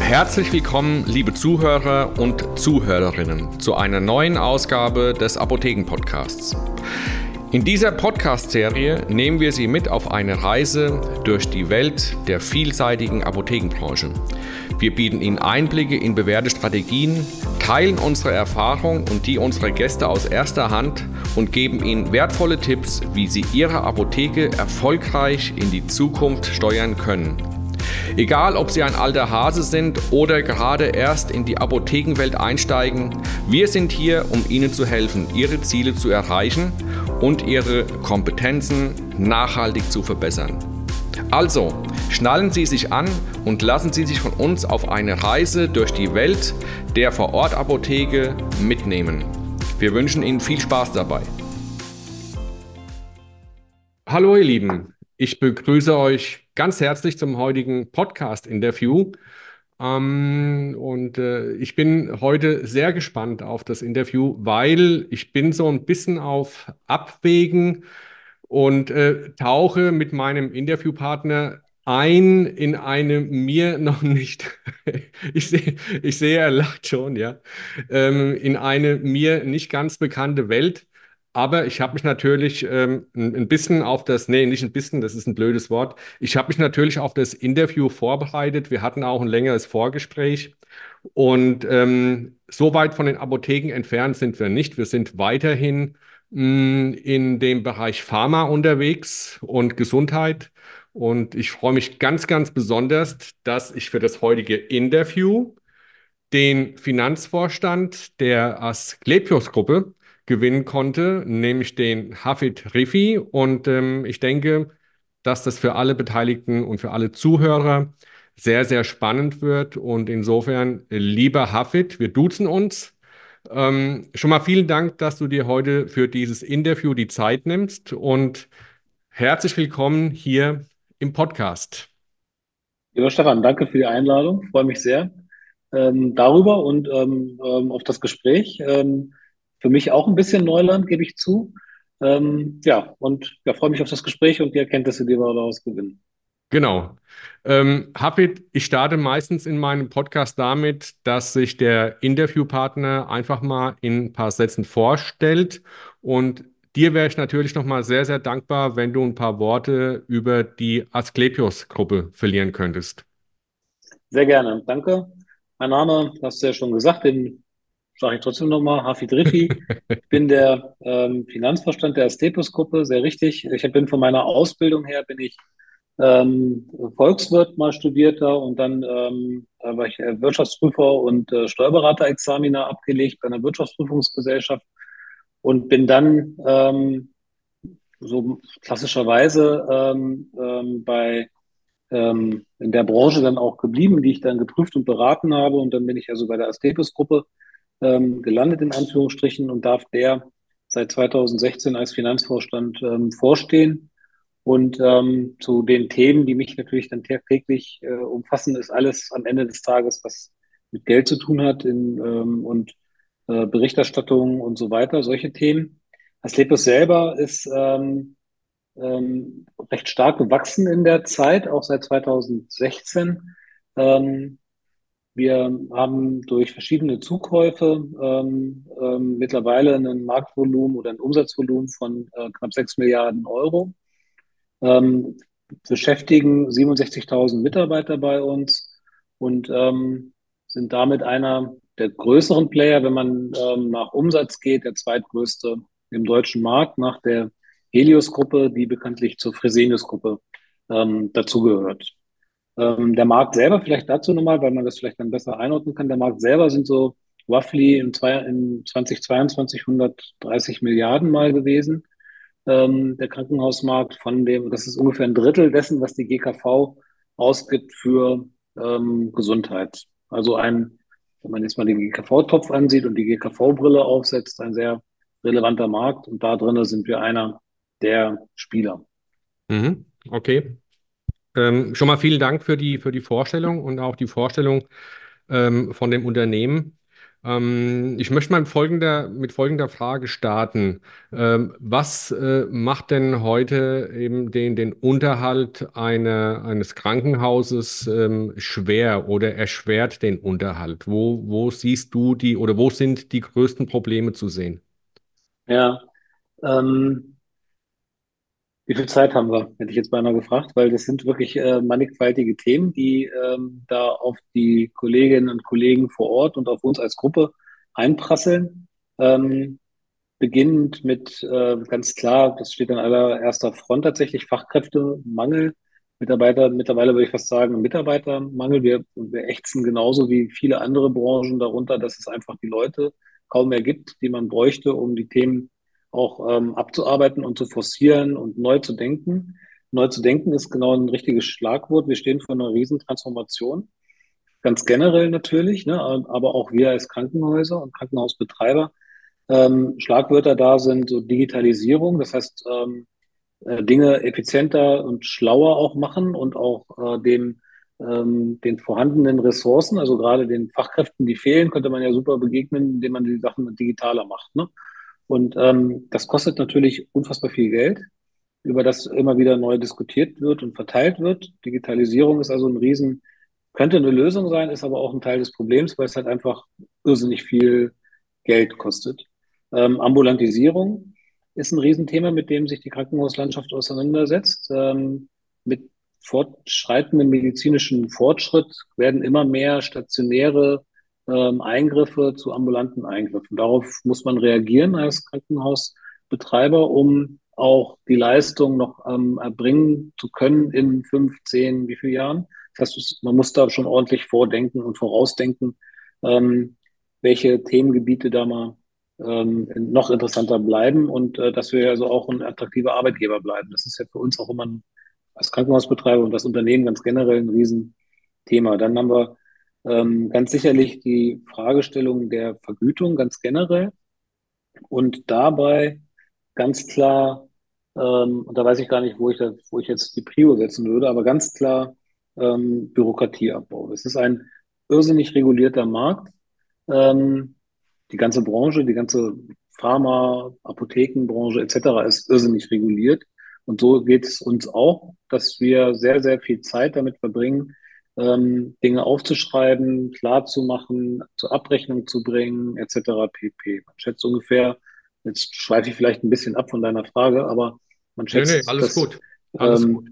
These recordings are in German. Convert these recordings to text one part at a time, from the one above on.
Herzlich willkommen, liebe Zuhörer und Zuhörerinnen, zu einer neuen Ausgabe des Apotheken-Podcasts. In dieser Podcast-Serie nehmen wir Sie mit auf eine Reise durch die Welt der vielseitigen Apothekenbranche. Wir bieten Ihnen Einblicke in bewährte Strategien, teilen unsere Erfahrungen und die unserer Gäste aus erster Hand und geben Ihnen wertvolle Tipps, wie Sie Ihre Apotheke erfolgreich in die Zukunft steuern können. Egal, ob Sie ein alter Hase sind oder gerade erst in die Apothekenwelt einsteigen, wir sind hier, um Ihnen zu helfen, Ihre Ziele zu erreichen und Ihre Kompetenzen nachhaltig zu verbessern. Also, schnallen Sie sich an und lassen Sie sich von uns auf eine Reise durch die Welt der Vorortapotheke mitnehmen. Wir wünschen Ihnen viel Spaß dabei. Hallo ihr Lieben, ich begrüße euch ganz herzlich zum heutigen Podcast-Interview. Ähm, und äh, ich bin heute sehr gespannt auf das Interview, weil ich bin so ein bisschen auf Abwägen und äh, tauche mit meinem Interviewpartner ein in eine mir noch nicht, ich sehe, ich sehe, er lacht schon, ja, ähm, in eine mir nicht ganz bekannte Welt. Aber ich habe mich natürlich ähm, ein bisschen auf das, nee, nicht ein bisschen, das ist ein blödes Wort. Ich habe mich natürlich auf das Interview vorbereitet. Wir hatten auch ein längeres Vorgespräch. Und ähm, so weit von den Apotheken entfernt sind wir nicht. Wir sind weiterhin mh, mm, in dem Bereich Pharma unterwegs und Gesundheit. Und ich freue mich ganz, ganz besonders, dass ich für das heutige Interview den Finanzvorstand der Asklepios-Gruppe gewinnen konnte, nämlich den Hafid Rifi. Und ähm, ich denke, dass das für alle Beteiligten und für alle Zuhörer sehr, sehr spannend wird. Und insofern, lieber Hafid, wir duzen uns. Ähm, schon mal vielen Dank, dass du dir heute für dieses Interview die Zeit nimmst und herzlich willkommen hier im Podcast. Lieber Stefan, danke für die Einladung. Ich freue mich sehr ähm, darüber und ähm, ähm auf das Gespräch. Ähm, für mich auch ein bisschen Neuland, gebe ich zu. Ähm, ja, und ja, freue mich auf das Gespräch und die Erkenntnisse, die wir daraus gewinnen. Genau. Ähm, Hapit, ich starte meistens in meinem Podcast damit, dass sich der Interviewpartner einfach mal in ein paar Sätzen vorstellt. Und dir wäre ich natürlich nochmal sehr, sehr dankbar, wenn du ein paar Worte über die Asklepios-Gruppe verlieren könntest. Sehr gerne, danke. Mein Name, hast du ja schon gesagt, den sage ich trotzdem nochmal, Hafid Rifi. Ich bin der ähm, Finanzvorstand der Astepus-Gruppe, sehr richtig. Ich bin von meiner Ausbildung her, bin ich ähm, Volkswirt mal studierter und dann ähm, war ich äh, Wirtschaftsprüfer und äh, Steuerberater-Examiner abgelegt bei einer Wirtschaftsprüfungsgesellschaft und bin dann ähm, so klassischerweise ähm, ähm, bei ähm, in der Branche dann auch geblieben, die ich dann geprüft und beraten habe. Und dann bin ich also bei der Astepus-Gruppe ähm, gelandet, in Anführungsstrichen, und darf der seit 2016 als Finanzvorstand ähm, vorstehen. Und ähm, zu den Themen, die mich natürlich dann täglich äh, umfassen, ist alles am Ende des Tages, was mit Geld zu tun hat in, ähm, und äh, Berichterstattung und so weiter, solche Themen. Asclepios selber ist ähm, ähm, recht stark gewachsen in der Zeit, auch seit 2016. Ähm, wir haben durch verschiedene Zukäufe ähm, ähm, mittlerweile ein Marktvolumen oder ein Umsatzvolumen von äh, knapp 6 Milliarden Euro, ähm, beschäftigen 67.000 Mitarbeiter bei uns und ähm, sind damit einer der größeren Player, wenn man ähm, nach Umsatz geht, der zweitgrößte im deutschen Markt nach der Helios-Gruppe, die bekanntlich zur Fresenius-Gruppe ähm, dazugehört. Ähm, der Markt selber, vielleicht dazu nochmal, weil man das vielleicht dann besser einordnen kann. Der Markt selber sind so roughly in, zwei, in 2022 130 Milliarden mal gewesen. Ähm, der Krankenhausmarkt von dem, das ist ungefähr ein Drittel dessen, was die GKV ausgibt für ähm, Gesundheit. Also ein, wenn man jetzt mal den GKV-Topf ansieht und die GKV-Brille aufsetzt, ein sehr relevanter Markt und da drinnen sind wir einer der Spieler. Mhm, okay. Ähm, schon mal vielen Dank für die, für die Vorstellung und auch die Vorstellung ähm, von dem Unternehmen. Ähm, ich möchte mal mit folgender, mit folgender Frage starten. Ähm, was äh, macht denn heute eben den, den Unterhalt einer, eines Krankenhauses ähm, schwer oder erschwert den Unterhalt? Wo, wo siehst du die oder wo sind die größten Probleme zu sehen? Ja, ähm, wie viel Zeit haben wir? Hätte ich jetzt beinahe gefragt, weil das sind wirklich äh, mannigfaltige Themen, die ähm, da auf die Kolleginnen und Kollegen vor Ort und auf uns als Gruppe einprasseln. Ähm, beginnend mit äh, ganz klar, das steht an allererster Front tatsächlich, Fachkräftemangel. Mitarbeiter, mittlerweile würde ich fast sagen, Mitarbeitermangel. Wir, wir ächzen genauso wie viele andere Branchen darunter, dass es einfach die Leute kaum mehr gibt, die man bräuchte, um die Themen auch ähm, abzuarbeiten und zu forcieren und neu zu denken. Neu zu denken ist genau ein richtiges Schlagwort. Wir stehen vor einer Riesentransformation. Ganz generell natürlich, ne, aber auch wir als Krankenhäuser und Krankenhausbetreiber. Ähm, Schlagwörter da sind so Digitalisierung, das heißt ähm, äh, Dinge effizienter und schlauer auch machen und auch äh, dem, ähm, den vorhandenen Ressourcen, also gerade den Fachkräften, die fehlen, könnte man ja super begegnen, indem man die Sachen digitaler macht. Ne? Und ähm, das kostet natürlich unfassbar viel Geld, über das immer wieder neu diskutiert wird und verteilt wird. Digitalisierung ist also ein Riesen, könnte eine Lösung sein, ist aber auch ein Teil des Problems, weil es halt einfach irrsinnig viel Geld kostet. Ähm, Ambulantisierung ist ein Riesenthema, mit dem sich die Krankenhauslandschaft auseinandersetzt. Ähm, mit fortschreitendem medizinischen Fortschritt werden immer mehr stationäre ähm, Eingriffe zu ambulanten Eingriffen. Darauf muss man reagieren als Krankenhausbetreiber, um auch die Leistung noch ähm, erbringen zu können in fünf, zehn, wie viele Jahren. Das heißt, man muss da schon ordentlich vordenken und vorausdenken, ähm, welche Themengebiete da mal ähm, noch interessanter bleiben und äh, dass wir also auch ein attraktiver Arbeitgeber bleiben. Das ist ja für uns auch immer ein, als Krankenhausbetreiber und das Unternehmen ganz generell ein Riesenthema. Dann haben wir ähm, ganz sicherlich die Fragestellung der Vergütung ganz generell und dabei ganz klar, ähm, und da weiß ich gar nicht, wo ich, da, wo ich jetzt die Prio setzen würde, aber ganz klar ähm, Bürokratieabbau. Es ist ein irrsinnig regulierter Markt. Ähm, die ganze Branche, die ganze Pharma, Apothekenbranche etc. ist irrsinnig reguliert. Und so geht es uns auch, dass wir sehr, sehr viel Zeit damit verbringen, ähm, Dinge aufzuschreiben, klar zu machen, zur Abrechnung zu bringen, etc. pp. Man schätzt ungefähr, jetzt schweife ich vielleicht ein bisschen ab von deiner Frage, aber man schätzt, nee, nee, alles dass, gut. Alles ähm, gut.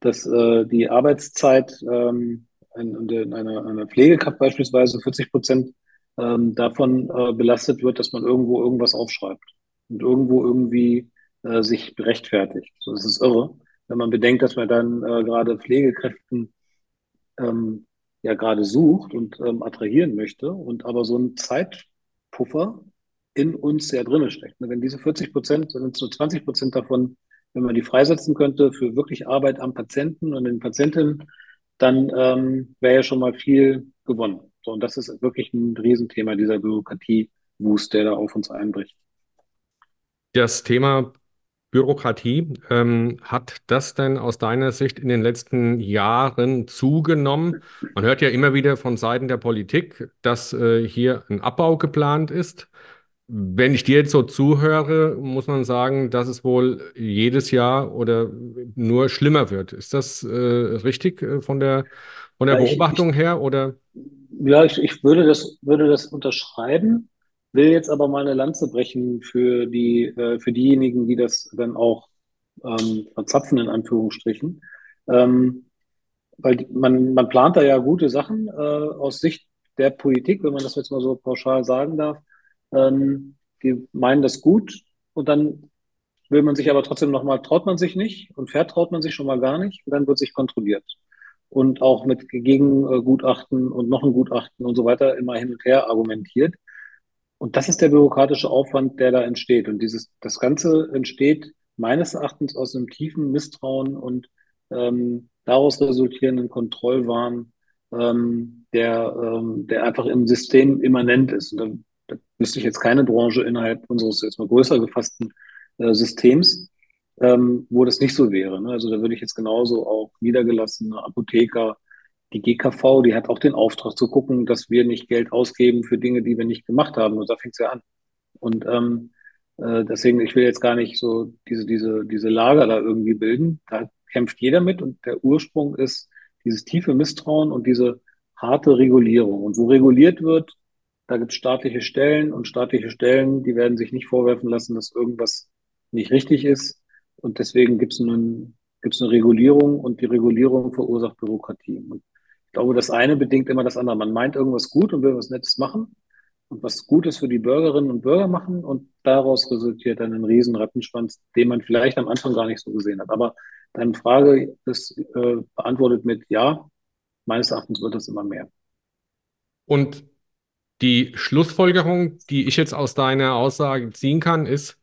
dass äh, die Arbeitszeit ähm, in, in einer, einer Pflegekraft beispielsweise 40 Prozent ähm, davon äh, belastet wird, dass man irgendwo irgendwas aufschreibt und irgendwo irgendwie äh, sich rechtfertigt. So, das ist irre, wenn man bedenkt, dass man dann äh, gerade Pflegekräften ähm, ja gerade sucht und ähm, attrahieren möchte und aber so ein Zeitpuffer in uns sehr drinne steckt. Wenn diese 40 Prozent, sind es nur 20 Prozent davon, wenn man die freisetzen könnte für wirklich Arbeit am Patienten und den Patientinnen, dann ähm, wäre ja schon mal viel gewonnen. So, und das ist wirklich ein Riesenthema, dieser Bürokratie-Wust, der da auf uns einbricht. Das Thema Bürokratie. Ähm, hat das denn aus deiner Sicht in den letzten Jahren zugenommen? Man hört ja immer wieder von Seiten der Politik, dass äh, hier ein Abbau geplant ist. Wenn ich dir jetzt so zuhöre, muss man sagen, dass es wohl jedes Jahr oder nur schlimmer wird. Ist das äh, richtig äh, von der, von der ja, Beobachtung ich, her? Oder? Ja, ich, ich würde das, würde das unterschreiben will jetzt aber mal eine Lanze brechen für die, äh, für diejenigen, die das dann auch ähm, verzapfen, in Anführungsstrichen. Ähm, weil man, man plant da ja gute Sachen äh, aus Sicht der Politik, wenn man das jetzt mal so pauschal sagen darf. Ähm, die meinen das gut und dann will man sich aber trotzdem nochmal, traut man sich nicht und vertraut man sich schon mal gar nicht und dann wird sich kontrolliert. Und auch mit Gegengutachten und noch ein Gutachten und so weiter immer hin und her argumentiert. Und das ist der bürokratische Aufwand, der da entsteht. Und dieses, das Ganze entsteht meines Erachtens aus einem tiefen Misstrauen und ähm, daraus resultierenden Kontrollwahn, ähm, der, ähm, der einfach im System immanent ist. Und da, da wüsste ich jetzt keine Branche innerhalb unseres jetzt mal größer gefassten äh, Systems, ähm, wo das nicht so wäre. Ne? Also da würde ich jetzt genauso auch niedergelassene Apotheker die GKV, die hat auch den Auftrag zu gucken, dass wir nicht Geld ausgeben für Dinge, die wir nicht gemacht haben. Und da fängt es ja an. Und ähm, äh, deswegen, ich will jetzt gar nicht so diese, diese, diese Lager da irgendwie bilden. Da kämpft jeder mit und der Ursprung ist dieses tiefe Misstrauen und diese harte Regulierung. Und wo reguliert wird, da gibt es staatliche Stellen und staatliche Stellen, die werden sich nicht vorwerfen lassen, dass irgendwas nicht richtig ist. Und deswegen gibt es einen gibt es eine Regulierung und die Regulierung verursacht Bürokratie. Und ich glaube, das eine bedingt immer das andere. Man meint irgendwas gut und will was Nettes machen und was Gutes für die Bürgerinnen und Bürger machen und daraus resultiert dann ein riesen Rattenschwanz, den man vielleicht am Anfang gar nicht so gesehen hat. Aber deine Frage ist äh, beantwortet mit Ja. Meines Erachtens wird das immer mehr. Und die Schlussfolgerung, die ich jetzt aus deiner Aussage ziehen kann, ist,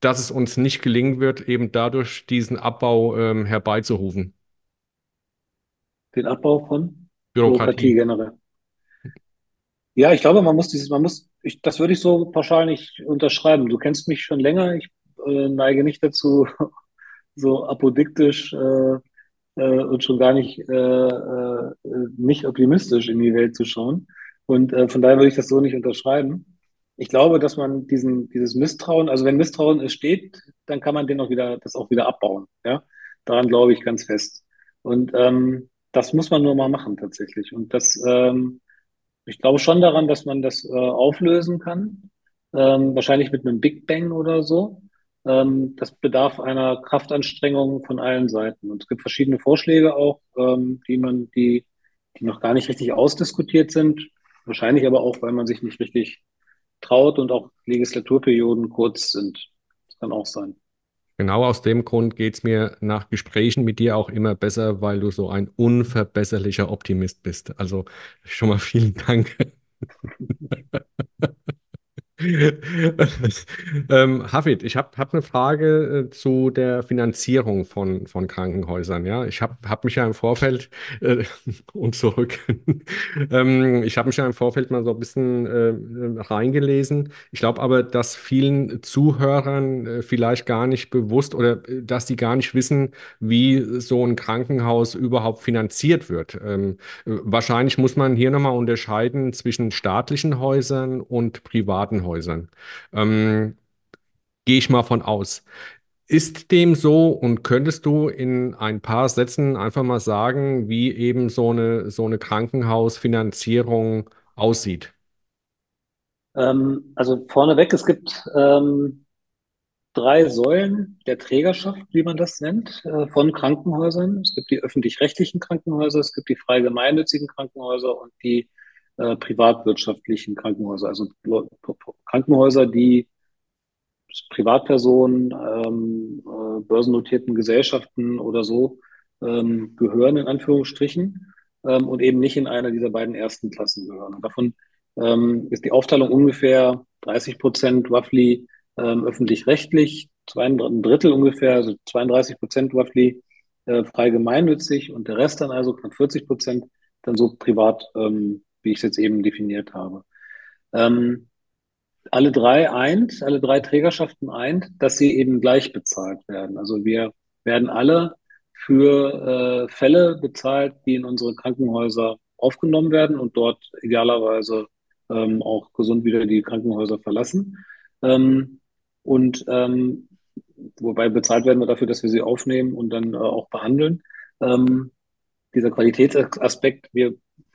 dass es uns nicht gelingen wird, eben dadurch diesen Abbau ähm, herbeizurufen. Den Abbau von Bürokratie. Bürokratie generell. Ja, ich glaube, man muss dieses, man muss, ich, das würde ich so pauschal nicht unterschreiben. Du kennst mich schon länger. Ich äh, neige nicht dazu, so apodiktisch äh, äh, und schon gar nicht, äh, äh, nicht optimistisch in die Welt zu schauen. Und äh, von daher würde ich das so nicht unterschreiben. Ich glaube, dass man diesen, dieses Misstrauen, also wenn Misstrauen entsteht, dann kann man den auch wieder, das auch wieder abbauen. Ja, daran glaube ich ganz fest. Und ähm, das muss man nur mal machen tatsächlich. Und das ähm, ich glaube schon daran, dass man das äh, auflösen kann. Ähm, wahrscheinlich mit einem Big Bang oder so. Ähm, das bedarf einer Kraftanstrengung von allen Seiten. Und es gibt verschiedene Vorschläge auch, ähm, die man, die, die noch gar nicht richtig ausdiskutiert sind. Wahrscheinlich aber auch, weil man sich nicht richtig traut und auch Legislaturperioden kurz sind. Das kann auch sein. Genau aus dem Grund geht es mir nach Gesprächen mit dir auch immer besser, weil du so ein unverbesserlicher Optimist bist. Also schon mal vielen Dank. ähm, Hafid, ich habe hab eine Frage äh, zu der Finanzierung von, von Krankenhäusern. Ja, ich habe hab mich ja im Vorfeld äh, und zurück. ähm, ich habe mich ja im Vorfeld mal so ein bisschen äh, reingelesen. Ich glaube aber, dass vielen Zuhörern äh, vielleicht gar nicht bewusst oder äh, dass die gar nicht wissen, wie so ein Krankenhaus überhaupt finanziert wird. Ähm, wahrscheinlich muss man hier nochmal unterscheiden zwischen staatlichen Häusern und privaten Häusern. Krankenhäusern. Ähm, gehe ich mal von aus. Ist dem so und könntest du in ein paar Sätzen einfach mal sagen, wie eben so eine, so eine Krankenhausfinanzierung aussieht? Ähm, also vorneweg, es gibt ähm, drei Säulen der Trägerschaft, wie man das nennt, äh, von Krankenhäusern. Es gibt die öffentlich-rechtlichen Krankenhäuser, es gibt die frei gemeinnützigen Krankenhäuser und die äh, privatwirtschaftlichen Krankenhäuser, also Krankenhäuser, die Privatpersonen, ähm, äh, börsennotierten Gesellschaften oder so ähm, gehören, in Anführungsstrichen, ähm, und eben nicht in einer dieser beiden ersten Klassen gehören. Und davon ähm, ist die Aufteilung ungefähr 30 Prozent roughly ähm, öffentlich-rechtlich, ein Drittel ungefähr, also 32 Prozent roughly äh, frei gemeinnützig und der Rest dann also knapp 40 Prozent dann so privat ähm, wie ich es jetzt eben definiert habe. Ähm, alle drei eint, alle drei Trägerschaften eint, dass sie eben gleich bezahlt werden. Also wir werden alle für äh, Fälle bezahlt, die in unsere Krankenhäuser aufgenommen werden und dort idealerweise ähm, auch gesund wieder die Krankenhäuser verlassen. Ähm, und ähm, wobei bezahlt werden wir dafür, dass wir sie aufnehmen und dann äh, auch behandeln. Ähm, dieser Qualitätsaspekt, wir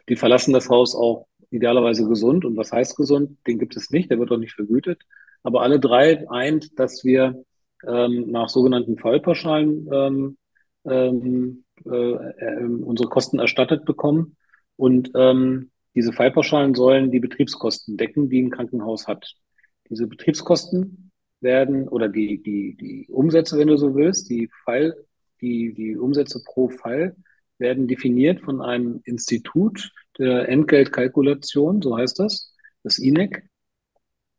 die verlassen das Haus auch idealerweise gesund. Und was heißt gesund? Den gibt es nicht, der wird auch nicht vergütet. Aber alle drei eint, dass wir ähm, nach sogenannten Fallpauschalen ähm, ähm, äh, äh, unsere Kosten erstattet bekommen. Und ähm, diese Fallpauschalen sollen die Betriebskosten decken, die ein Krankenhaus hat. Diese Betriebskosten werden oder die, die, die Umsätze, wenn du so willst, die Fall, die, die Umsätze pro Fall werden definiert von einem Institut der Entgeltkalkulation, so heißt das, das INEC.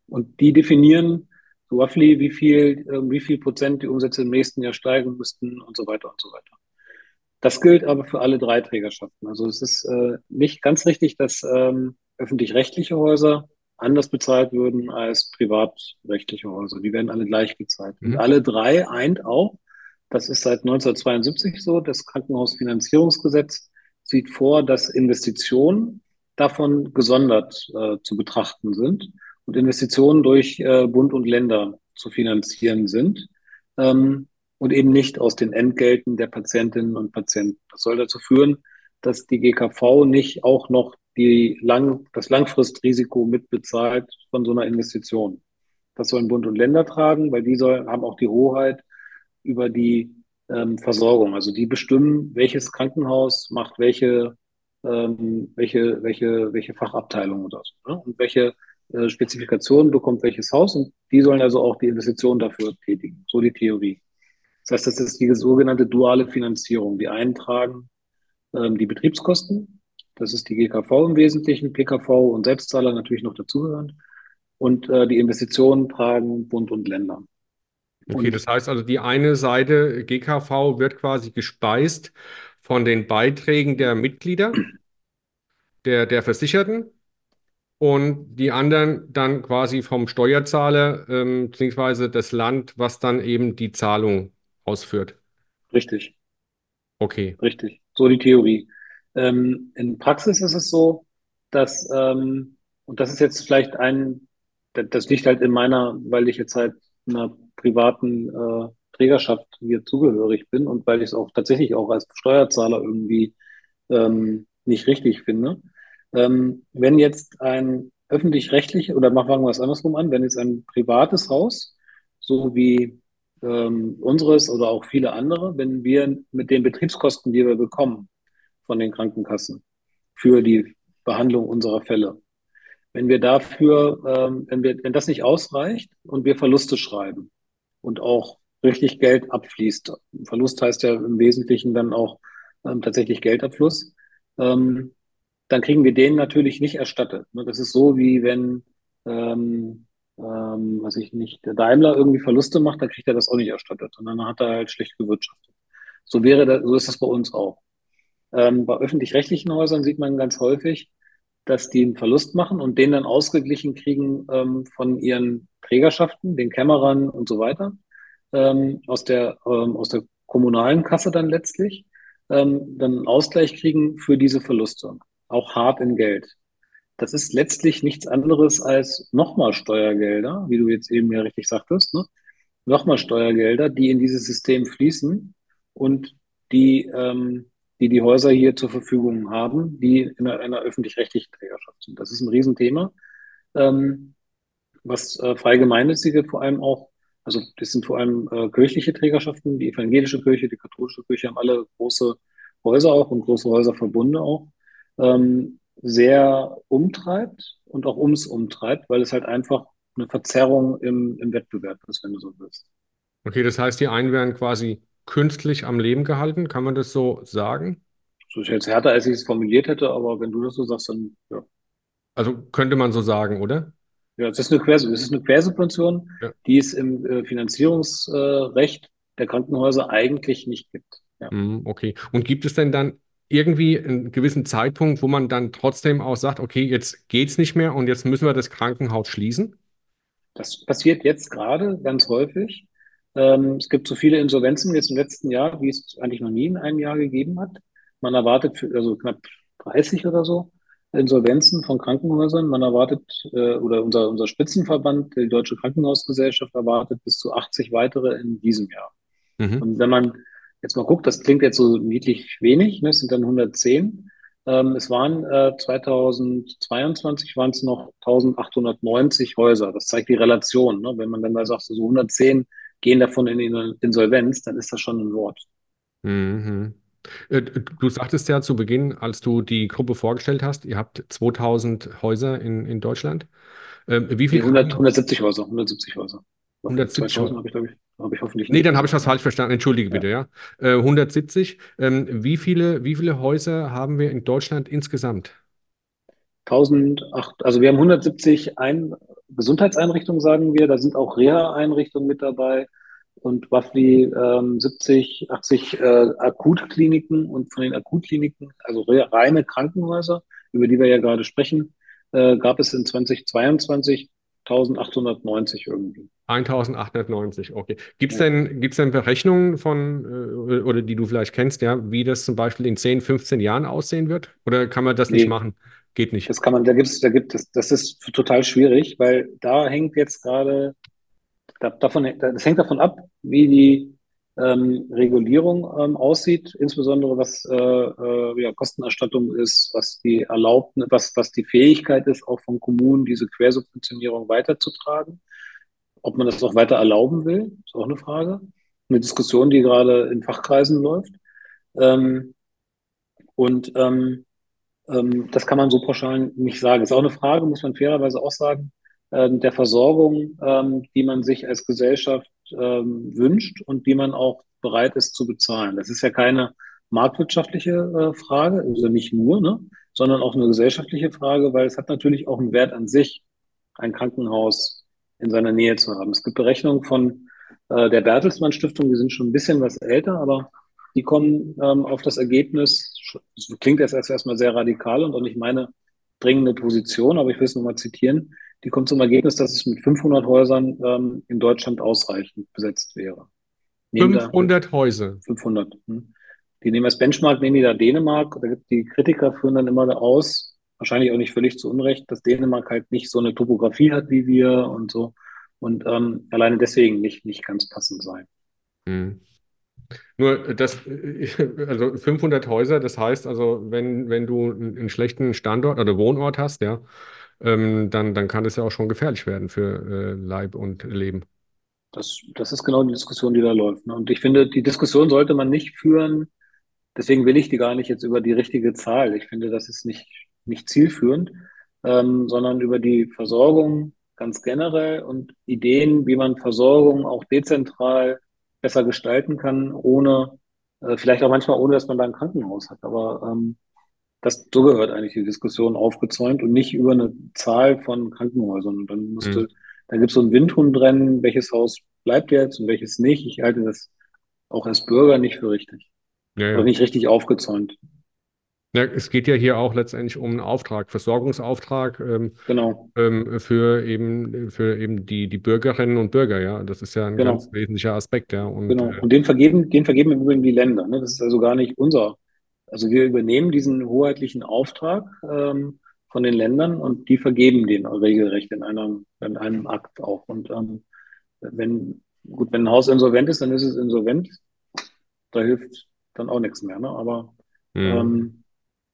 Und die definieren so roughly, wie viel, äh, wie viel Prozent die Umsätze im nächsten Jahr steigen müssten und so weiter und so weiter. Das gilt aber für alle drei Trägerschaften. Also es ist äh, nicht ganz richtig, dass ähm, öffentlich-rechtliche Häuser anders bezahlt würden als privatrechtliche Häuser. Die werden alle gleich gezahlt. Mhm. Und alle drei eint auch das ist seit 1972 so, das Krankenhausfinanzierungsgesetz sieht vor, dass Investitionen davon gesondert äh, zu betrachten sind und Investitionen durch äh, Bund und Länder zu finanzieren sind ähm, und eben nicht aus den Entgelten der Patientinnen und Patienten. Das soll dazu führen, dass die GKV nicht auch noch die lang, das Langfristrisiko mitbezahlt von so einer Investition. Das sollen Bund und Länder tragen, weil die sollen, haben auch die Hoheit über die ähm, Versorgung. Also die bestimmen, welches Krankenhaus macht welche, ähm, welche, welche, welche Fachabteilung oder so. Ne? Und welche äh, Spezifikationen bekommt welches Haus. Und die sollen also auch die Investitionen dafür tätigen. So die Theorie. Das heißt, das ist die sogenannte duale Finanzierung. Die einen tragen ähm, die Betriebskosten. Das ist die GKV im Wesentlichen, PKV und Selbstzahler natürlich noch dazugehören. Und äh, die Investitionen tragen Bund und Länder. Okay, und, das heißt also, die eine Seite GKV wird quasi gespeist von den Beiträgen der Mitglieder, der, der Versicherten und die anderen dann quasi vom Steuerzahler, ähm, beziehungsweise das Land, was dann eben die Zahlung ausführt. Richtig. Okay. Richtig. So die Theorie. Ähm, in Praxis ist es so, dass, ähm, und das ist jetzt vielleicht ein, das liegt halt in meiner, weil ich jetzt halt einer privaten äh, Trägerschaft hier zugehörig bin und weil ich es auch tatsächlich auch als Steuerzahler irgendwie ähm, nicht richtig finde. Ähm, wenn jetzt ein öffentlich-rechtlich, oder machen wir es andersrum an, wenn jetzt ein privates Haus, so wie ähm, unseres oder auch viele andere, wenn wir mit den Betriebskosten, die wir bekommen von den Krankenkassen für die Behandlung unserer Fälle, wenn wir dafür, ähm, wenn wir, wenn das nicht ausreicht und wir Verluste schreiben und auch richtig Geld abfließt, Verlust heißt ja im Wesentlichen dann auch ähm, tatsächlich Geldabfluss, ähm, dann kriegen wir den natürlich nicht erstattet. Ne, das ist so wie wenn ähm, ähm, was ich nicht, der Daimler irgendwie Verluste macht, dann kriegt er das auch nicht erstattet. Und dann hat er halt schlecht gewirtschaftet. So wäre das, so ist das bei uns auch. Ähm, bei öffentlich-rechtlichen Häusern sieht man ganz häufig, dass die einen Verlust machen und den dann ausgeglichen kriegen ähm, von ihren Trägerschaften, den Kämmerern und so weiter, ähm, aus der, ähm, aus der kommunalen Kasse dann letztlich, ähm, dann einen Ausgleich kriegen für diese Verluste. Auch hart in Geld das ist letztlich nichts anderes als nochmal Steuergelder, wie du jetzt eben ja richtig sagtest, ne? nochmal Steuergelder, die in dieses System fließen und die, ähm, die die Häuser hier zur Verfügung haben, die in einer, öffentlich-rechtlichen Trägerschaft sind. Das ist ein Riesenthema, ähm, was äh, freie Gemeinnützige vor allem auch, also das sind vor allem äh, kirchliche Trägerschaften, die evangelische Kirche, die katholische Kirche haben alle große Häuser auch und große Häuserverbunde auch. Ähm, sehr umtreibt und auch ums umtreibt, weil es halt einfach eine Verzerrung im, im Wettbewerb ist, wenn du so willst. Okay, das heißt, die einen werden quasi künstlich am Leben gehalten, kann man das so sagen? So ist jetzt härter, als ich es formuliert hätte, aber wenn du das so sagst, dann ja. Also könnte man so sagen, oder? Ja, es ist eine, Quers es ist eine Quersubvention, ja. die es im äh, Finanzierungsrecht der Krankenhäuser eigentlich nicht gibt. Ja. Mhm, okay. Und gibt es denn dann irgendwie einen gewissen Zeitpunkt, wo man dann trotzdem auch sagt, okay, jetzt geht es nicht mehr und jetzt müssen wir das Krankenhaus schließen? Das passiert jetzt gerade ganz häufig. Ähm, es gibt so viele Insolvenzen jetzt im letzten Jahr, wie es eigentlich noch nie in einem Jahr gegeben hat. Man erwartet für, also knapp 30 oder so Insolvenzen von Krankenhäusern. Man erwartet, äh, oder unser, unser Spitzenverband, die Deutsche Krankenhausgesellschaft, erwartet bis zu 80 weitere in diesem Jahr. Mhm. Und wenn man jetzt mal guckt, das klingt jetzt so niedlich wenig, ne? es sind dann 110. Ähm, es waren äh, 2022 waren es noch 1890 Häuser. Das zeigt die Relation. Ne? Wenn man dann da sagt, so 110 gehen davon in die Insolvenz, dann ist das schon ein Wort. Mhm. Äh, du sagtest ja zu Beginn, als du die Gruppe vorgestellt hast, ihr habt 2000 Häuser in, in Deutschland. Ähm, wie viel? 100, 170 Häuser, 170 Häuser. 170 Häuser. habe ich, glaube ich. Habe ich hoffentlich nicht. Nee, dann habe ich das falsch verstanden. Entschuldige ja. bitte, ja. Äh, 170. Ähm, wie viele, wie viele Häuser haben wir in Deutschland insgesamt? 1008, also wir haben 170 Ein Gesundheitseinrichtungen, sagen wir. Da sind auch Reha-Einrichtungen mit dabei und roughly ähm, 70, 80 äh, Akutkliniken und von den Akutkliniken, also reine Krankenhäuser, über die wir ja gerade sprechen, äh, gab es in 2022 1890 irgendwie. 1890, okay. Gibt es Ja. denn, gibt's denn Berechnungen von, äh, oder die du vielleicht kennst, ja, wie das zum Beispiel in 10, 15 Jahren aussehen wird? Oder kann man das nicht Nee, machen? Geht nicht. das kann man, da gibt's, da gibt es, das ist total schwierig, weil da hängt jetzt gerade Da, davon, das hängt davon ab, wie die ähm, Regulierung ähm, aussieht, insbesondere was äh, äh, ja, Kostenerstattung ist, was die Erlaubnis, was, was die Fähigkeit ist, auch von Kommunen diese Quersubventionierung weiterzutragen. Ob man das auch weiter erlauben will, ist auch eine Frage. Eine Diskussion, die gerade in Fachkreisen läuft. Ähm, und ähm, ähm, das kann man so pauschal nicht sagen. Ist auch eine Frage, muss man fairerweise auch sagen, ähm, der Versorgung, ähm, die man sich als Gesellschaft ähm, wünscht und die man auch bereit ist zu bezahlen. Das ist ja keine marktwirtschaftliche äh, Frage, also nicht nur, ne, sondern auch eine gesellschaftliche Frage, weil es hat natürlich auch einen Wert an sich, ein Krankenhaus in seiner Nähe zu haben. Es gibt Berechnungen von äh, der Bertelsmann Stiftung, die sind schon ein bisschen was älter, aber die kommen ähm, auf das Ergebnis, das klingt jetzt erst erstmal sehr radikal und auch nicht meine dringende Position, aber ich will es nochmal zitieren, die kommt zum Ergebnis, dass es mit 500 Häusern ähm, in Deutschland ausreichend besetzt wäre. Nehmen da 500 Häuser. 500. Hm. Die nehmen als Benchmark, nehmen die da Dänemark. Da gibt die Kritiker führen dann immer aus, wahrscheinlich auch nicht völlig zu Unrecht, dass Dänemark halt nicht so eine Topografie hat wie wir und so und ähm, alleine deswegen nicht, nicht ganz passend sein. Hm. Nur das, also 500 Häuser, das heißt also, wenn, wenn du einen schlechten Standort oder Wohnort hast, ja, ähm, dann, dann kann das ja auch schon gefährlich werden für äh, Leib und Leben. Das, das ist genau die Diskussion, die da läuft. Ne? Und ich finde, die Diskussion sollte man nicht führen, deswegen will ich die gar nicht jetzt über die richtige Zahl. Ich finde, das ist nicht, nicht zielführend, ähm, sondern über die Versorgung ganz generell und Ideen, wie man Versorgung auch dezentral besser gestalten kann, ohne, äh, vielleicht auch manchmal ohne, dass man da ein Krankenhaus hat. Aber ähm, das, so gehört eigentlich die Diskussion aufgezäumt und nicht über eine Zahl von Krankenhäusern. Und dann Hm. musste, da gibt es so ein Windhundrennen, welches Haus bleibt jetzt und welches nicht. Ich halte das auch als Bürger nicht für richtig. Ja, Oder ja. nicht richtig aufgezäumt. Ja, es geht ja hier auch letztendlich um einen Auftrag, Versorgungsauftrag ähm, Genau, ähm, für eben, für eben die, die Bürgerinnen und Bürger, ja. Das ist ja ein ganz genau, wesentlicher Aspekt, ja. Und genau. äh, Und den vergeben, den vergeben im Übrigen die Länder. Ne? Das ist also gar nicht unser. Also wir übernehmen diesen hoheitlichen Auftrag ähm, von den Ländern und die vergeben den regelrecht in einem, in einem Akt auch. Und ähm, wenn, gut, wenn ein Haus insolvent ist, dann ist es insolvent. Da hilft dann auch nichts mehr. Ne? Aber hm, ähm,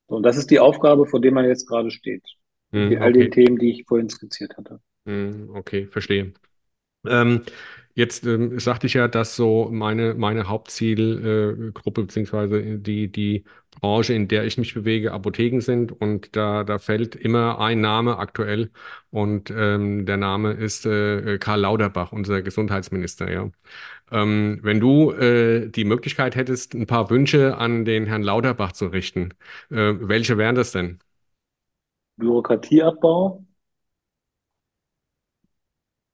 so, und das ist die Aufgabe, vor der man jetzt gerade steht. Hm, all den okay. Themen, die ich vorhin skizziert hatte. Hm, okay, verstehe. Ähm, jetzt ähm, sagte ich ja, dass so meine, meine Hauptzielgruppe beziehungsweise die, die Branche, in der ich mich bewege, Apotheken sind und da, da fällt immer ein Name aktuell und ähm, der Name ist äh, Karl Lauterbach, unser Gesundheitsminister, ja. Ähm, wenn du äh, die Möglichkeit hättest, ein paar Wünsche an den Herrn Lauterbach zu richten, äh, welche wären das denn? Bürokratieabbau,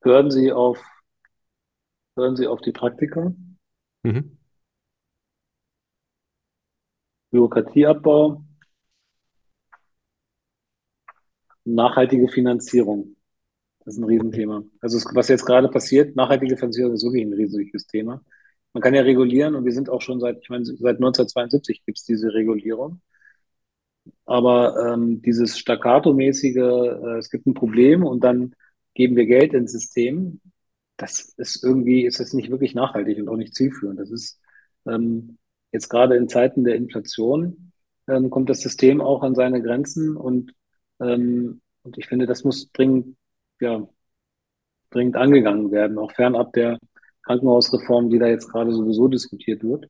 hören Sie auf, hören Sie auf die Praktiker. Mhm. Bürokratieabbau, nachhaltige Finanzierung. Das ist ein. Riesenthema. Also es, was jetzt gerade passiert, nachhaltige Finanzierung ist wirklich ein riesiges Thema. Man kann ja regulieren und wir sind auch schon seit, ich meine, seit 1972 gibt es diese Regulierung. Aber ähm, dieses Staccato-mäßige, äh, es gibt ein Problem und dann geben wir Geld ins System, das ist irgendwie, ist das nicht wirklich nachhaltig und auch nicht zielführend. Das ist ähm, jetzt gerade in Zeiten der Inflation ähm, kommt das System auch an seine Grenzen und, ähm, und ich finde, das muss dringend, ja, dringend angegangen werden, auch fernab der Krankenhausreform, die da jetzt gerade sowieso diskutiert wird.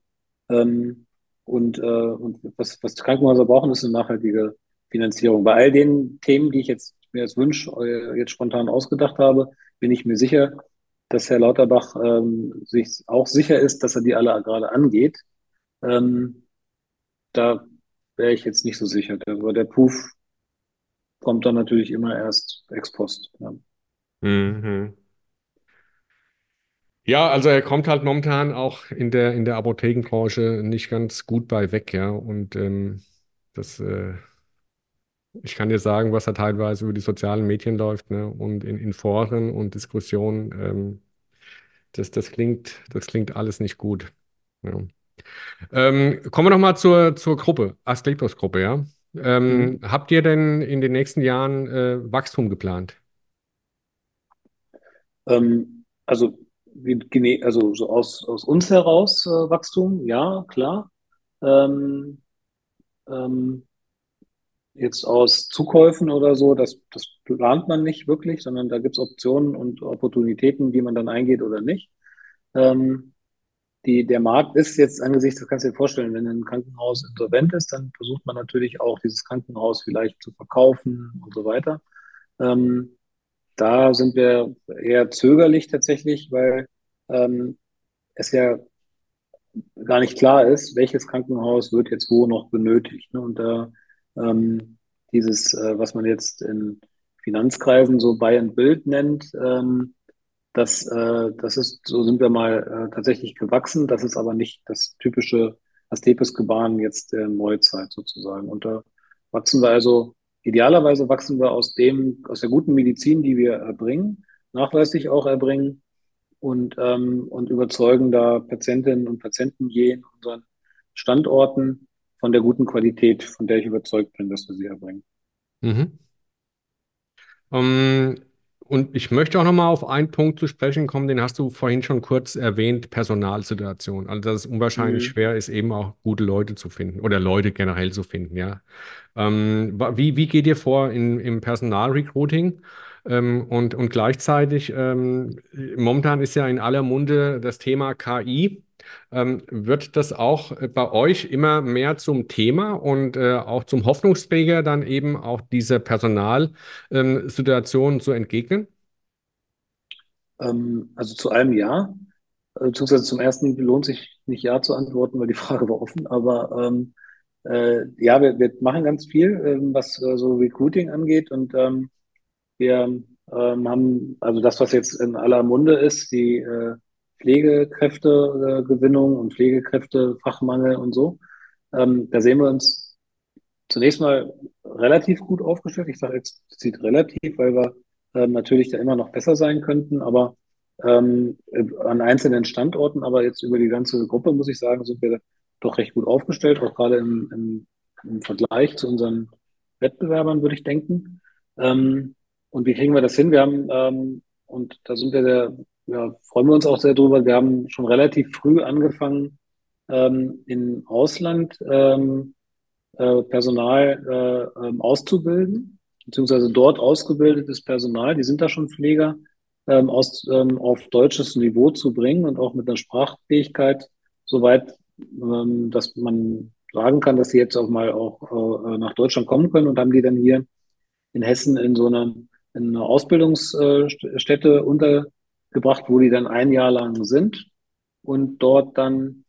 Ähm, und, äh, und was, was Krankenhäuser brauchen, ist eine nachhaltige Finanzierung. Bei all den Themen, die ich jetzt mir als Wunsch äh, jetzt spontan ausgedacht habe, bin ich mir sicher, dass Herr Lauterbach ähm, sich auch sicher ist, dass er die alle gerade angeht. Ähm, da wäre ich jetzt nicht so sicher. Aber der Proof kommt dann natürlich immer erst ex post. Ja. Mhm. Ja, also er kommt halt momentan auch in der, in der Apothekenbranche nicht ganz gut bei weg, ja. Und ähm, das, äh, Ich kann dir sagen, was da teilweise über die sozialen Medien läuft, ne? Und in, in Foren und Diskussionen. Ähm, das, das klingt, das klingt alles nicht gut. Ja. Ähm, kommen wir nochmal zur, zur Gruppe, Asklepios-Gruppe, ja. Ähm, Mhm. habt ihr denn in den nächsten Jahren äh, Wachstum geplant? Ähm, also, also so aus, aus uns heraus äh, Wachstum, ja, klar. Ähm, ähm, jetzt aus Zukäufen oder so, das, das plant man nicht wirklich, sondern da gibt es Optionen und Opportunitäten, die man dann eingeht oder nicht. Ähm, die, der Markt ist jetzt angesichts, das kannst du dir vorstellen, wenn ein Krankenhaus insolvent ist, dann versucht man natürlich auch dieses Krankenhaus vielleicht zu verkaufen und so weiter. Ähm, da sind wir eher zögerlich tatsächlich, weil ähm, es ja gar nicht klar ist, welches Krankenhaus wird jetzt wo noch benötigt. Ne? Und da ähm, dieses, äh, was man jetzt in Finanzkreisen so Buy and Build nennt, ähm, das, äh, das ist, so sind wir mal äh, tatsächlich gewachsen. Das ist aber nicht das typische Asklepios-Gebaren jetzt der Neuzeit sozusagen. Und da wachsen wir also, idealerweise wachsen wir aus dem, aus der guten Medizin, die wir erbringen, nachweislich auch erbringen und, ähm, und überzeugen da Patientinnen und Patienten je in unseren Standorten von der guten Qualität, von der ich überzeugt bin, dass wir sie erbringen. Mhm. Ähm, und ich möchte auch nochmal auf einen Punkt zu sprechen kommen, den hast du vorhin schon kurz erwähnt, Personalsituation. Also, dass es unwahrscheinlich Mhm. schwer ist, eben auch gute Leute zu finden oder Leute generell zu finden, ja. Ähm, wie, wie geht ihr vor in, im Personalrecruiting? Ähm, und, und gleichzeitig, ähm, momentan ist ja in aller Munde das Thema KI. Ähm, wird das auch äh, bei euch immer mehr zum Thema und äh, auch zum Hoffnungsträger, dann eben auch diese Personalsituation zu entgegnen? Ähm, also zu einem Ja, äh, beziehungsweise zum ersten lohnt sich nicht Ja zu antworten, weil die Frage war offen, aber ähm, äh, ja, wir, wir machen ganz viel, ähm, was äh, so Recruiting angeht und ähm, wir ähm, haben, also das, was jetzt in aller Munde ist, die äh, Pflegekräftegewinnung und Pflegekräftefachmangel und so. Ähm, da sehen wir uns zunächst mal relativ gut aufgestellt. Ich sage explizit relativ, weil wir ähm, natürlich da immer noch besser sein könnten, aber ähm, an einzelnen Standorten, aber jetzt über die ganze Gruppe, muss ich sagen, sind wir doch recht gut aufgestellt, auch gerade im, im, im Vergleich zu unseren Wettbewerbern, würde ich denken. Ähm, und wie kriegen wir das hin? Wir haben, ähm, und da sind wir sehr, ja, freuen wir uns auch sehr drüber, wir haben schon relativ früh angefangen, ähm, im Ausland ähm, äh, Personal äh, ähm, auszubilden, beziehungsweise dort ausgebildetes Personal, die sind da schon Pfleger, ähm, aus, ähm, auf deutsches Niveau zu bringen und auch mit einer Sprachfähigkeit soweit, ähm, dass man sagen kann, dass sie jetzt auch mal auch äh, nach Deutschland kommen können. Und haben die dann hier in Hessen in so einer, in einer Ausbildungsstätte untergebracht, wo die dann ein Jahr lang sind und dort dann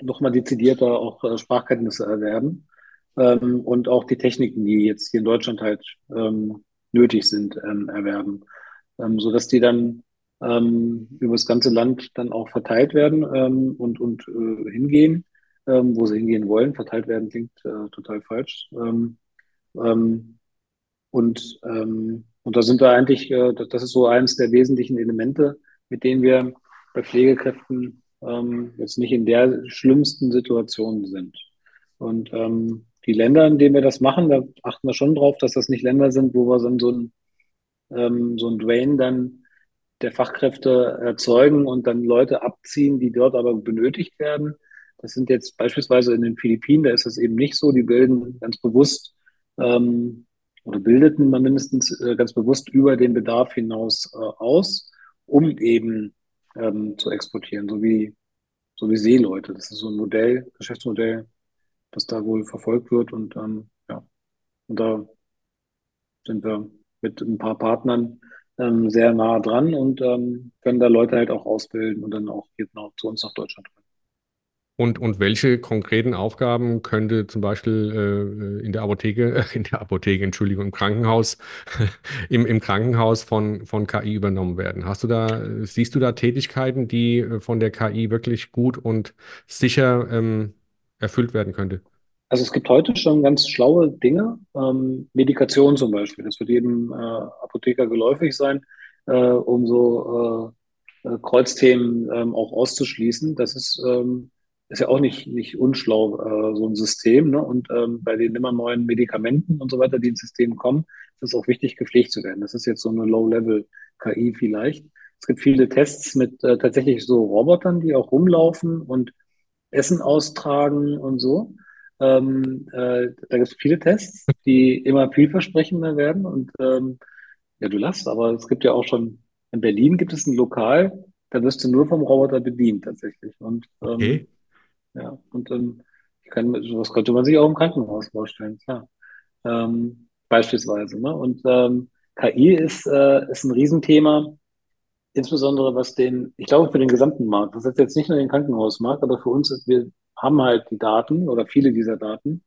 nochmal dezidierter auch äh, Sprachkenntnisse erwerben ähm, und auch die Techniken, die jetzt hier in Deutschland halt ähm, nötig sind, ähm, erwerben, ähm, so dass die dann ähm, über das ganze Land dann auch verteilt werden ähm, und und äh, hingehen, ähm, wo sie hingehen wollen. Verteilt werden klingt äh, total falsch. Ähm, ähm, und, ähm, und da sind wir eigentlich, äh, das, ist so eines der wesentlichen Elemente, mit denen wir bei Pflegekräften ähm, jetzt nicht in der schlimmsten Situation sind. Und ähm, die Länder, in denen wir das machen, da achten wir schon drauf, dass das nicht Länder sind, wo wir so ein, ähm, so ein Drain dann der Fachkräfte erzeugen und dann Leute abziehen, die dort aber benötigt werden. Das sind jetzt beispielsweise in den Philippinen, da ist das eben nicht so. Die bilden ganz bewusst ähm, oder bildeten man mindestens äh, ganz bewusst über den Bedarf hinaus äh, aus, um eben ähm, zu exportieren, so wie, so wie Seeleute. Das ist so ein Modell, Geschäftsmodell, das da wohl verfolgt wird und ähm, ja, und da sind wir mit ein paar Partnern ähm, sehr nah dran und ähm, können da Leute halt auch ausbilden und dann auch hier zu uns nach Deutschland bringen. Und, und welche konkreten Aufgaben könnte zum Beispiel äh, in der Apotheke, in der Apotheke, Entschuldigung, im Krankenhaus, im, im Krankenhaus von, von KI übernommen werden? Hast du da, siehst du da Tätigkeiten, die äh, von der KI wirklich gut und sicher ähm, erfüllt werden könnte? Also es gibt heute schon ganz schlaue Dinge, ähm, Medikation zum Beispiel. Das wird jedem äh, Apotheker geläufig sein, äh, um so äh, äh, Kreuzthemen ähm, auch auszuschließen. Das ist, ähm, ist ja auch nicht, nicht unschlau, äh, so ein System. Ne? Und ähm, bei den immer neuen Medikamenten und so weiter, die ins System kommen, ist es auch wichtig, gepflegt zu werden. Das ist jetzt so eine Low-Level-KI vielleicht. Es gibt viele Tests mit äh, tatsächlich so Robotern, die auch rumlaufen und Essen austragen und so. Ähm, äh, da gibt es viele Tests, die immer vielversprechender werden. Und ähm, ja, du lachst, aber es gibt ja auch schon, in Berlin gibt es ein Lokal, da wirst du nur vom Roboter bedient tatsächlich. Und ähm, Okay. Ja, und ähm, ich kann, sowas könnte man sich auch im Krankenhaus vorstellen, klar. Ähm, beispielsweise. Ne? Und ähm, KI ist, äh, ist ein Riesenthema insbesondere was den, ich glaube für den gesamten Markt, das ist jetzt nicht nur den Krankenhausmarkt, aber für uns ist, wir haben halt die Daten oder viele dieser Daten.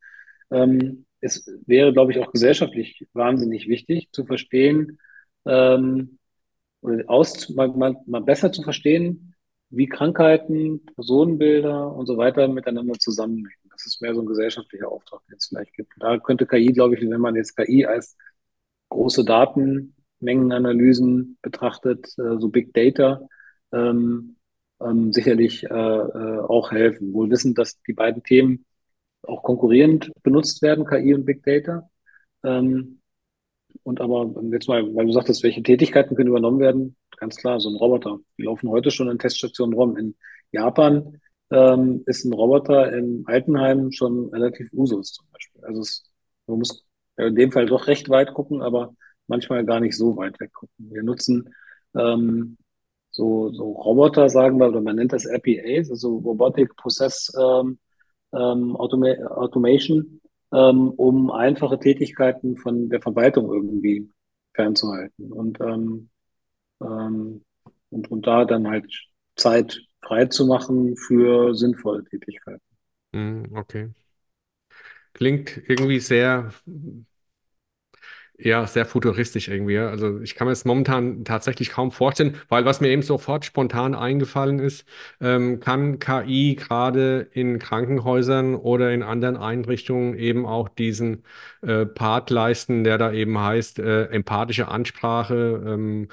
Ähm, es wäre, glaube ich, auch gesellschaftlich wahnsinnig wichtig zu verstehen, ähm, oder aus, mal, mal, mal besser zu verstehen, wie Krankheiten, Personenbilder und so weiter miteinander zusammenhängen. Das ist mehr so ein gesellschaftlicher Auftrag, den es vielleicht gibt. Da könnte KI, glaube ich, wenn man jetzt KI als große Datenmengenanalysen betrachtet, äh, so Big Data, ähm, ähm, sicherlich äh, äh, auch helfen. Wohl wissend, dass die beiden Themen auch konkurrierend benutzt werden, KI und Big Data. Ähm, und aber jetzt mal, weil du sagtest, welche Tätigkeiten können übernommen werden, ganz klar, so ein Roboter. Die laufen heute schon in Teststationen rum. In Japan ähm, ist ein Roboter im Altenheim schon relativ Usus zum Beispiel. Also es, man muss in dem Fall doch recht weit gucken, aber manchmal gar nicht so weit weg gucken. Wir nutzen ähm, so, so Roboter, sagen wir, oder man nennt das RPAs, also Robotic Process ähm, ähm, Automa Automation, ähm, um einfache Tätigkeiten von der Verwaltung irgendwie fernzuhalten und, ähm, ähm, und, und da dann halt Zeit frei zu machen für sinnvolle Tätigkeiten. Hm, okay. Klingt irgendwie sehr Ja, sehr futuristisch irgendwie. Also ich kann mir das momentan tatsächlich kaum vorstellen, weil was mir eben sofort spontan eingefallen ist, ähm, kann KI gerade in Krankenhäusern oder in anderen Einrichtungen eben auch diesen äh, Part leisten, der da eben heißt, äh, empathische Ansprache, ähm,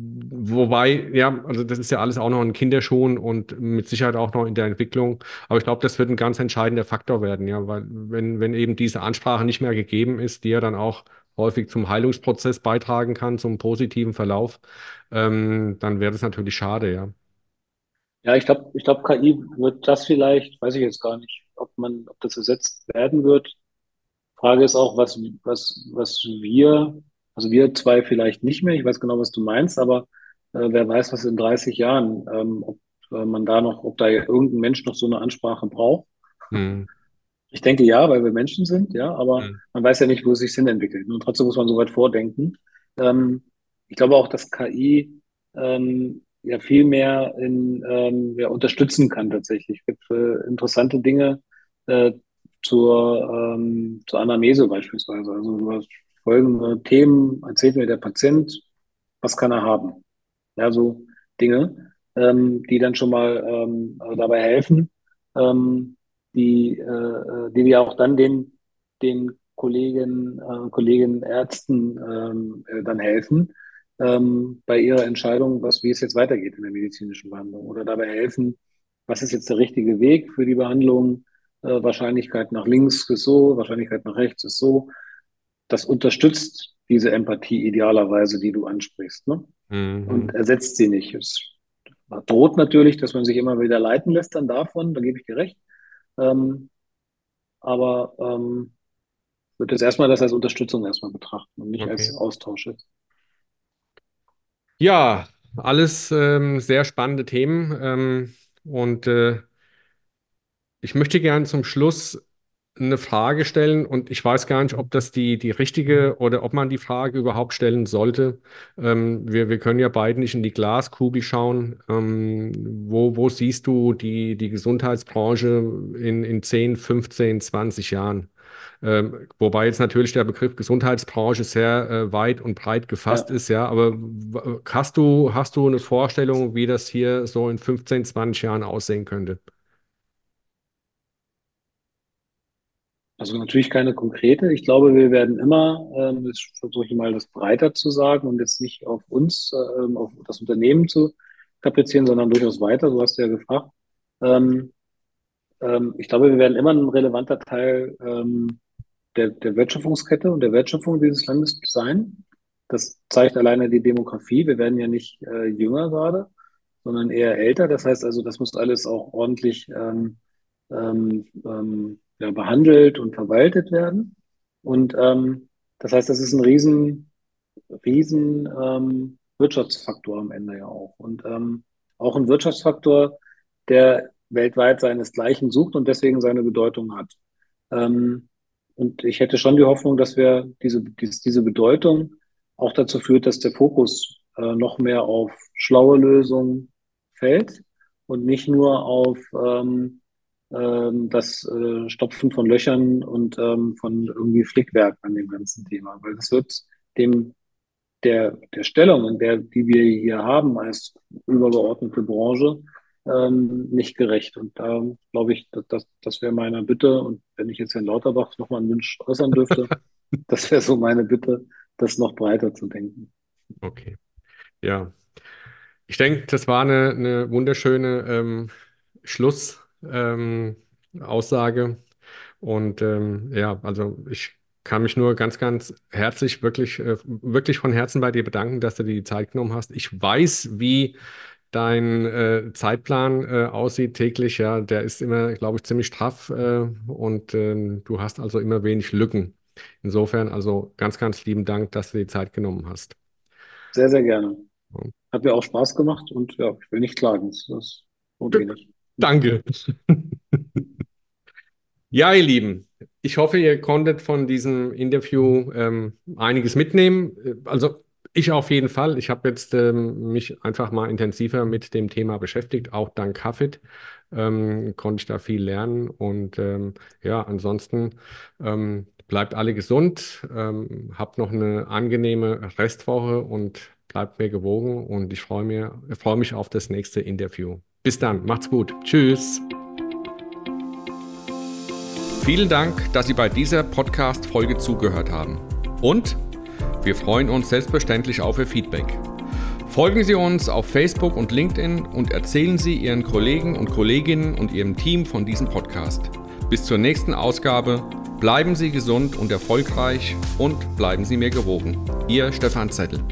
Wobei, ja, also das ist ja alles auch noch in Kinderschuhen und mit Sicherheit auch noch in der Entwicklung. Aber ich glaube, das wird ein ganz entscheidender Faktor werden, ja, weil wenn, wenn eben diese Ansprache nicht mehr gegeben ist, die ja dann auch häufig zum Heilungsprozess beitragen kann, zum positiven Verlauf, ähm, dann wäre das natürlich schade, ja. Ja, ich glaube, ich glaube, KI wird das vielleicht, weiß ich jetzt gar nicht, ob man, ob das ersetzt werden wird. Frage ist auch, was, was, was wir, also wir zwei vielleicht nicht mehr, ich weiß genau, was du meinst, aber äh, wer weiß, was in 30 Jahren, ähm, ob äh, man da noch, ob da irgendein Mensch noch so eine Ansprache braucht. Hm, Ich denke ja, weil wir Menschen sind, ja, aber hm, man weiß ja nicht, wo es sich hin entwickelt. Und trotzdem muss man so weit vordenken. Ähm, ich glaube auch, dass KI ähm, ja viel mehr in, ähm, ja, unterstützen kann tatsächlich. Es gibt äh, interessante Dinge äh, zur, ähm, zur Anamnese beispielsweise. Also du hast folgende Themen, erzählt mir der Patient, was kann er haben? Ja, so Dinge, ähm, die dann schon mal ähm, dabei helfen. Ähm, die, äh, äh, die wir auch dann den, den Kollegen, äh, Kollegen Ärzten ähm, äh, dann helfen ähm, bei ihrer Entscheidung, was, wie es jetzt weitergeht in der medizinischen Behandlung oder dabei helfen, was ist jetzt der richtige Weg für die Behandlung, äh, Wahrscheinlichkeit nach links ist so, Wahrscheinlichkeit nach rechts ist so. Das unterstützt diese Empathie idealerweise, die du ansprichst, ne? Und hm, ersetzt sie nicht. Es droht natürlich, dass man sich immer wieder leiten lässt dann davon, da gebe ich dir recht. Ähm, aber ähm, ich würde jetzt erstmal das als Unterstützung erstmal betrachten und nicht als okay. Austausch jetzt. Ja, alles ähm, sehr spannende Themen. Ähm, und äh, Ich möchte gerne zum Schluss eine Frage stellen und ich weiß gar nicht, ob das die, die richtige oder ob man die Frage überhaupt stellen sollte. Ähm, wir, wir können ja beide nicht in die Glaskugel schauen. Ähm, wo, wo siehst du die, die Gesundheitsbranche in, in 10, 15, 20 Jahren? Ähm, wobei jetzt natürlich der Begriff Gesundheitsbranche sehr äh, weit und breit gefasst Ja. ist, ja. Aber hast du, hast du eine Vorstellung, wie das hier so in 15, 20 Jahren aussehen könnte? Also natürlich keine konkrete. Ich glaube, wir werden immer, ähm, das versuche ich mal das breiter zu sagen und jetzt nicht auf uns, ähm, auf das Unternehmen zu kaprizieren, sondern durchaus weiter. Du hast ja gefragt. Ähm, ähm, ich glaube, wir werden immer ein relevanter Teil ähm, der, der Wertschöpfungskette und der Wertschöpfung dieses Landes sein. Das zeigt alleine die Demografie. Wir werden ja nicht äh, jünger gerade, sondern eher älter. Das heißt also, das muss alles auch ordentlich ähm, ähm, ähm, ja, behandelt und verwaltet werden. Und ähm, das heißt, das ist ein riesen, riesen ähm, Wirtschaftsfaktor am Ende ja auch. Und ähm, auch ein Wirtschaftsfaktor, der weltweit seinesgleichen sucht und deswegen seine Bedeutung hat. Ähm, und ich hätte schon die Hoffnung, dass wir diese, diese, Bedeutung auch dazu führt, dass der Fokus äh, noch mehr auf schlaue Lösungen fällt und nicht nur auf ähm, das äh, Stopfen von Löchern und ähm, von irgendwie Flickwerk an dem ganzen Thema, weil das wird dem der, der Stellung, in der, die wir hier haben als übergeordnete Branche, ähm, nicht gerecht. Und da glaube ich, das, das wäre meine Bitte. Und wenn ich jetzt Herrn Lauterbach nochmal einen Wunsch äußern dürfte, das wäre so meine Bitte, das noch breiter zu denken. Okay. Ja. Ich denke, das war eine, eine wunderschöne ähm, Schluss ähm, Aussage. Und ähm, ja, also ich kann mich nur ganz, ganz herzlich, wirklich, äh, wirklich von Herzen bei dir bedanken, dass du dir die Zeit genommen hast. Ich weiß, wie dein äh, Zeitplan äh, aussieht täglich. Ja, der ist immer, glaube ich, ziemlich straff äh, und ähm, du hast also immer wenig Lücken. Insofern also ganz, ganz lieben Dank, dass du die Zeit genommen hast. Sehr, sehr gerne. Hat mir auch Spaß gemacht und ja, ich will nicht klagen. Das ist unwenig. Danke. Ja, ihr Lieben, ich hoffe, ihr konntet von diesem Interview ähm, einiges mitnehmen. Also ich auf jeden Fall. Ich habe jetzt ähm, mich einfach mal intensiver mit dem Thema beschäftigt, auch dank Hafid ähm, konnte ich da viel lernen. Und ähm, ja, ansonsten ähm, bleibt alle gesund, ähm, habt noch eine angenehme Restwoche und bleibt mir gewogen. Und ich freue freue mich auf das nächste Interview. Bis dann, macht's gut. Tschüss. Vielen Dank, dass Sie bei dieser Podcast-Folge zugehört haben. Und wir freuen uns selbstverständlich auf Ihr Feedback. Folgen Sie uns auf Facebook und LinkedIn und erzählen Sie Ihren Kollegen und Kolleginnen und Ihrem Team von diesem Podcast. Bis zur nächsten Ausgabe. Bleiben Sie gesund und erfolgreich und bleiben Sie mir gewogen. Ihr Stefan Zettel.